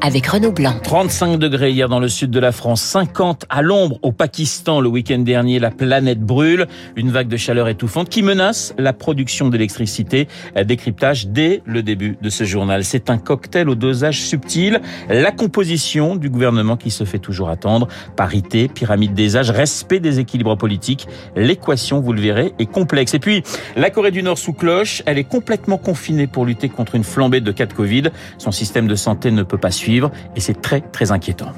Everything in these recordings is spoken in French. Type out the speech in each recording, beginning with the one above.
avec Renaud Blanc. 35 degrés hier dans le sud de la France, 50 à l'ombre au Pakistan le week-end dernier. La planète brûle, une vague de chaleur étouffante qui menace la production d'électricité. Décryptage dès le début de ce journal. C'est un cocktail au dosage subtil. La composition du gouvernement qui se fait toujours attendre. Parité, pyramide des âges, respect des équilibres politiques. L'équation, vous le verrez, est complexe. Et puis, la Corée du Nord sous cloche, elle est complètement confinée pour lutter contre une flambée de cas de Covid. Son système de santé ne peut pas suivre et c'est très très inquiétant.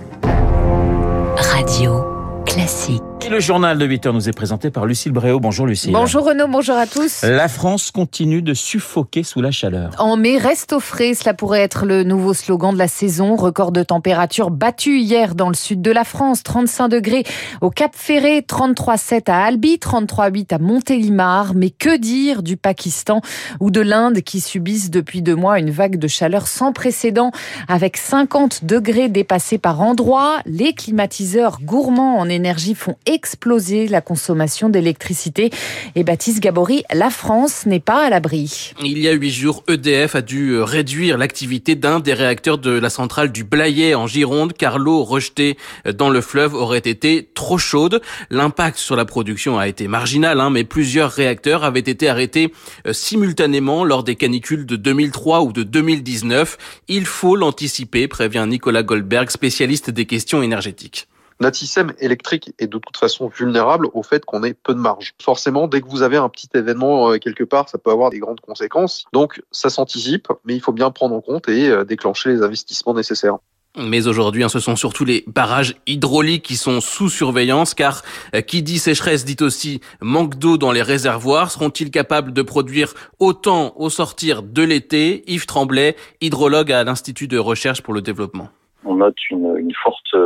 Radio classique. Et le journal de 8 heures nous est présenté par Lucille Bréau. Bonjour Lucille. Bonjour Renaud, bonjour à tous. La France continue de suffoquer sous la chaleur. En mai, reste au frais, cela pourrait être le nouveau slogan de la saison. Record de température battu hier dans le sud de la France, 35 degrés au Cap Ferré, 33,7 à Albi, 33,8 à Montélimar. Mais que dire du Pakistan ou de l'Inde qui subissent depuis deux mois une vague de chaleur sans précédent avec 50 degrés dépassés par endroit. Les climatiseurs gourmands en énergie font exploser la consommation d'électricité. Et Baptiste Gabory, la France n'est pas à l'abri. Il y a huit jours, EDF a dû euh, réduire l'activité d'un des réacteurs de la centrale du Blayais en Gironde car l'eau rejetée dans le fleuve aurait été trop chaude. L'impact sur la production a été marginal, hein, mais plusieurs réacteurs avaient été arrêtés euh, simultanément lors des canicules de 2003 ou de 2019. Il faut l'anticiper, prévient Nicolas Goldberg, spécialiste des questions énergétiques. Notre système électrique est de toute façon vulnérable au fait qu'on ait peu de marge. Forcément, dès que vous avez un petit événement euh, quelque part, ça peut avoir des grandes conséquences. Donc, ça s'anticipe, mais il faut bien prendre en compte et euh, déclencher les investissements nécessaires. Mais aujourd'hui, hein, ce sont surtout les barrages hydrauliques qui sont sous surveillance, car euh, qui dit sécheresse dit aussi manque d'eau dans les réservoirs. Seront-ils capables de produire autant au sortir de l'été? Yves Tremblay, hydrologue à l'Institut de recherche pour le développement. On note une, une forte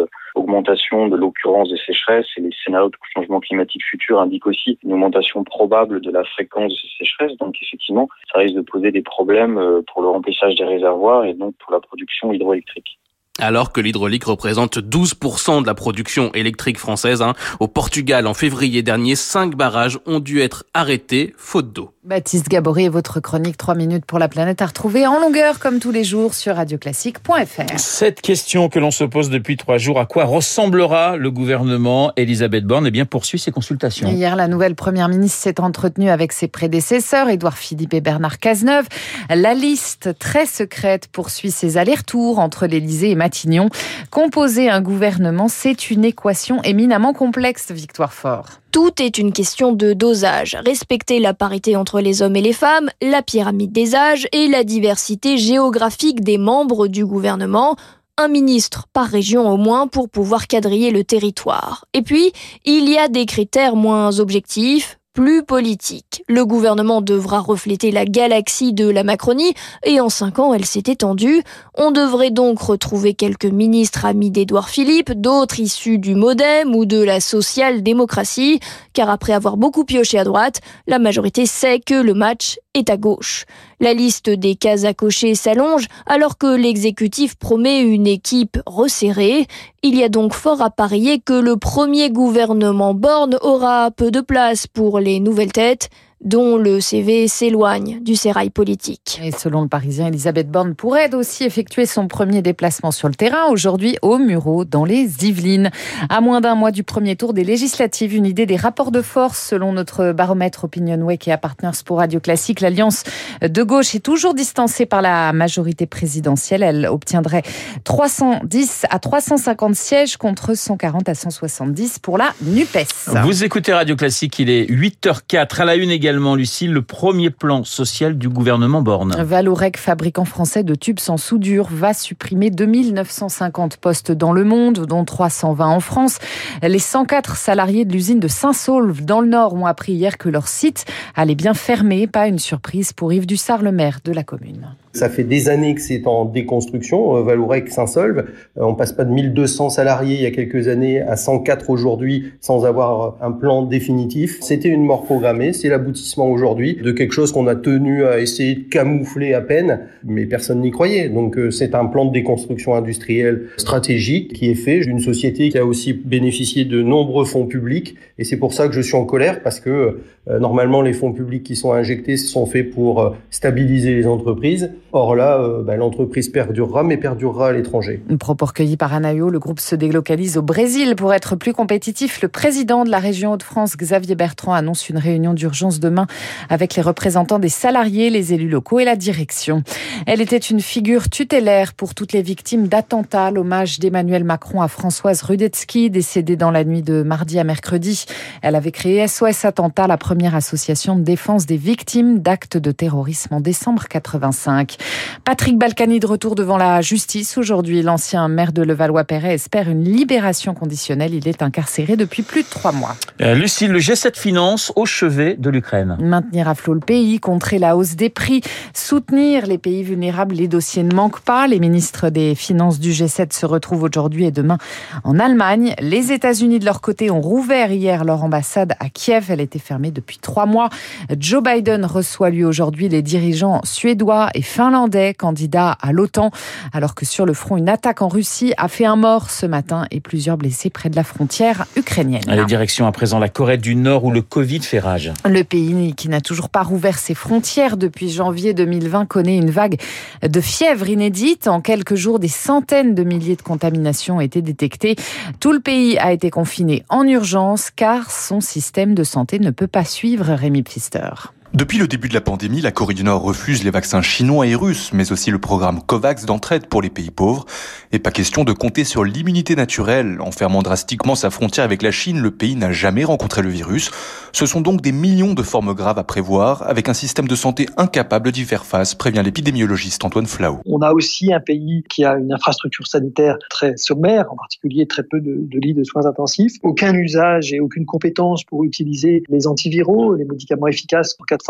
augmentation de l'occurrence des sécheresses et les scénarios de changement climatique futur indiquent aussi une augmentation probable de la fréquence de ces sécheresses. Donc effectivement, ça risque de poser des problèmes euh, pour le remplissage des réservoirs et donc pour la production hydroélectrique alors que l'hydraulique représente 12% de la production électrique française. Hein. Au Portugal, en février dernier, cinq barrages ont dû être arrêtés faute d'eau. Baptiste Gabory et votre chronique 3 minutes pour la planète à retrouver en longueur comme tous les jours sur radioclassique.fr. Cette question que l'on se pose depuis trois jours, à quoi ressemblera le gouvernement Elisabeth Borne? Eh bien, poursuit ses consultations. Hier, la nouvelle première ministre s'est entretenue avec ses prédécesseurs, Édouard Philippe et Bernard Cazeneuve. La liste très secrète poursuit ses allers-retours entre l'Élysée et Matignon. Composer un gouvernement, c'est une équation éminemment complexe, Victoire Fort. Tout est une question de dosage. Respecter la parité entre les hommes et les femmes, la pyramide des âges et la diversité géographique des membres du gouvernement. Un ministre par région au moins pour pouvoir quadriller le territoire. Et puis, il y a des critères moins objectifs, plus politique. Le gouvernement devra refléter la galaxie de la Macronie et en cinq ans elle s'est étendue. On devrait donc retrouver quelques ministres amis d'Édouard Philippe, d'autres issus du Modem ou de la social-démocratie, car après avoir beaucoup pioché à droite, la majorité sait que le match est à gauche. La liste des cases à cocher s'allonge alors que l'exécutif promet une équipe resserrée. Il y a donc fort à parier que le premier gouvernement Borne aura peu de place pour les nouvelles têtes dont le CV s'éloigne du sérail politique. Et selon le Parisien, Elisabeth Borne pourrait aussi effectuer son premier déplacement sur le terrain aujourd'hui au Murau dans les Yvelines. À moins d'un mois du premier tour des législatives, une idée des rapports de force selon notre baromètre Opinionway et à Partners pour Radio Classique. L'alliance de gauche est toujours distancée par la majorité présidentielle. Elle obtiendrait 310 à 350 sièges contre 140 à 170 pour la NUPES. Vous écoutez Radio Classique, il est 8h04 à la une également Lucille, le premier plan social du gouvernement Borne. Valorec, fabricant français de tubes sans soudure, va supprimer 2950 postes dans le monde, dont 320 en France. Les 104 salariés de l'usine de Saint-Saulve, dans le Nord, ont appris hier que leur site allait bien fermer. Pas une surprise pour Yves Dussard, le maire de la commune. Ça fait des années que c'est en déconstruction. Euh, Valourec s'insolve. Euh, on passe pas de 1200 salariés il y a quelques années à 104 aujourd'hui sans avoir un plan définitif. C'était une mort programmée. C'est l'aboutissement aujourd'hui de quelque chose qu'on a tenu à essayer de camoufler à peine, mais personne n'y croyait. Donc euh, c'est un plan de déconstruction industrielle stratégique qui est fait d'une société qui a aussi bénéficié de nombreux fonds publics. Et c'est pour ça que je suis en colère parce que normalement les fonds publics qui sont injectés sont faits pour stabiliser les entreprises. Or là, euh, bah, l'entreprise perdurera, mais perdurera à l'étranger. Propos recueilli par Anayo, le groupe se délocalise au Brésil pour être plus compétitif. Le président de la région Hauts-de-France, Xavier Bertrand, annonce une réunion d'urgence demain avec les représentants des salariés, les élus locaux et la direction. Elle était une figure tutélaire pour toutes les victimes d'attentats. L'hommage d'Emmanuel Macron à Françoise Rudetsky, décédée dans la nuit de mardi à mercredi. Elle avait créé SOS Attentat, la première association de défense des victimes d'actes de terrorisme en décembre 85. Patrick Balkany de retour devant la justice aujourd'hui. L'ancien maire de Levallois-Perret espère une libération conditionnelle. Il est incarcéré depuis plus de trois mois. Euh, Lucille, le G7 finance au chevet de l'Ukraine. Maintenir à flot le pays, contrer la hausse des prix, soutenir les pays vulnérables. Les dossiers ne manquent pas. Les ministres des Finances du G7 se retrouvent aujourd'hui et demain en Allemagne. Les États-Unis, de leur côté, ont rouvert hier leur ambassade à Kiev. Elle était fermée depuis trois mois. Joe Biden reçoit lui aujourd'hui les dirigeants suédois et finlandais candidats à l'OTAN, alors que sur le front, une attaque en Russie a fait un mort ce matin et plusieurs blessés près de la frontière ukrainienne. Allez, direction à présent la Corée du Nord où le Covid fait rage. Le pays qui n'a toujours pas rouvert ses frontières depuis janvier 2020 connaît une vague de fièvre inédite. En quelques jours, des centaines de milliers de contaminations ont été détectées. Tout le pays a été confiné en urgence car son système de santé ne peut pas suivre Rémi Pfister. Depuis le début de la pandémie, la Corée du Nord refuse les vaccins chinois et russes, mais aussi le programme COVAX d'entraide pour les pays pauvres. Et pas question de compter sur l'immunité naturelle. En fermant drastiquement sa frontière avec la Chine, le pays n'a jamais rencontré le virus. Ce sont donc des millions de formes graves à prévoir, avec un système de santé incapable d'y faire face, prévient l'épidémiologiste Antoine Flau. On a aussi un pays qui a une infrastructure sanitaire très sommaire, en particulier très peu de, lits de soins intensifs, aucun usage et aucune compétence pour utiliser les antiviraux, les médicaments efficaces pour 4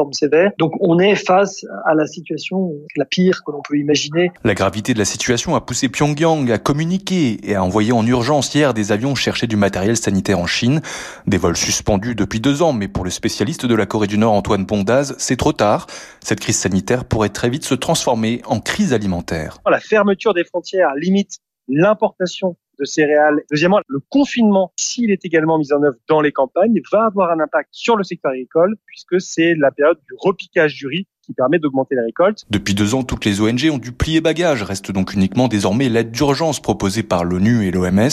donc on est face à la situation la pire que l'on peut imaginer. La gravité de la situation a poussé Pyongyang à communiquer et à envoyer en urgence hier des avions chercher du matériel sanitaire en Chine. Des vols suspendus depuis deux ans, mais pour le spécialiste de la Corée du Nord Antoine Bondaz, c'est trop tard. Cette crise sanitaire pourrait très vite se transformer en crise alimentaire. La fermeture des frontières limite l'importation de céréales. Deuxièmement, le confinement, s'il est également mis en œuvre dans les campagnes, va avoir un impact sur le secteur agricole puisque c'est la période du repiquage du riz qui permet d'augmenter les récoltes. Depuis deux ans, toutes les ONG ont dû plier bagage. Reste donc uniquement désormais l'aide d'urgence proposée par l'ONU et l'OMS.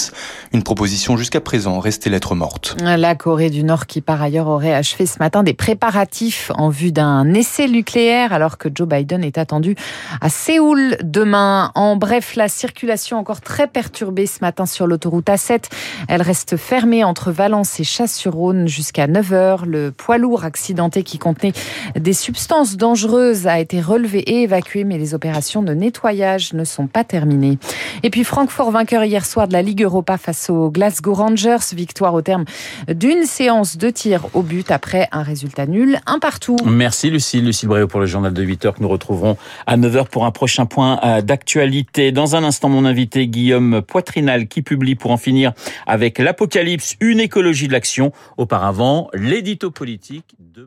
Une proposition jusqu'à présent restée lettre morte. La Corée du Nord qui par ailleurs aurait achevé ce matin des préparatifs en vue d'un essai nucléaire alors que Joe Biden est attendu à Séoul demain. En bref, la circulation encore très perturbée ce matin sur l'autoroute A7. Elle reste fermée entre Valence et Chasse-sur-Rhône jusqu'à 9h. Le poids lourd accidenté qui contenait des substances dangereuses a été relevée et évacuée, mais les opérations de nettoyage ne sont pas terminées. Et puis Francfort vainqueur hier soir de la Ligue Europa face aux Glasgow Rangers, victoire au terme d'une séance de tir au but après un résultat nul, un partout. Merci Lucille, Lucille Bréau pour le journal de 8 heures que nous retrouverons à 9h pour un prochain point euh, d'actualité. Dans un instant, mon invité Guillaume Poitrinal qui publie pour en finir avec l'Apocalypse, une écologie de l'action. Auparavant, l'édito politique de